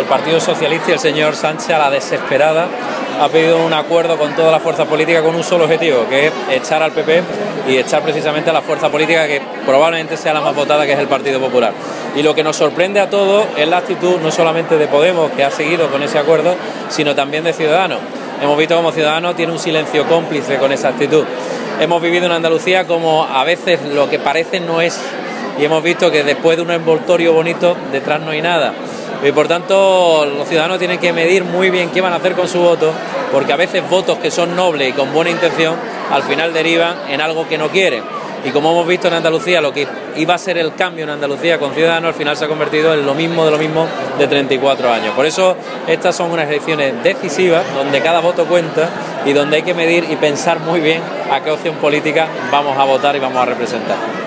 el Partido Socialista y el señor Sánchez a la desesperada ha pedido un acuerdo con toda la fuerza política con un solo objetivo, que es echar al PP y echar precisamente a la fuerza política que probablemente sea la más votada, que es el Partido Popular. Y lo que nos sorprende a todos es la actitud no solamente de Podemos, que ha seguido con ese acuerdo, sino también de Ciudadanos. Hemos visto como Ciudadanos tiene un silencio cómplice con esa actitud. Hemos vivido en Andalucía como a veces lo que parece no es y hemos visto que después de un envoltorio bonito detrás no hay nada. Y por tanto, los ciudadanos tienen que medir muy bien qué van a hacer con su voto, porque a veces votos que son nobles y con buena intención, al final derivan en algo que no quieren. Y como hemos visto en Andalucía, lo que iba a ser el cambio en Andalucía con Ciudadanos, al final se ha convertido en lo mismo de lo mismo de 34 años. Por eso, estas son unas elecciones decisivas, donde cada voto cuenta y donde hay que medir y pensar muy bien a qué opción política vamos a votar y vamos a representar.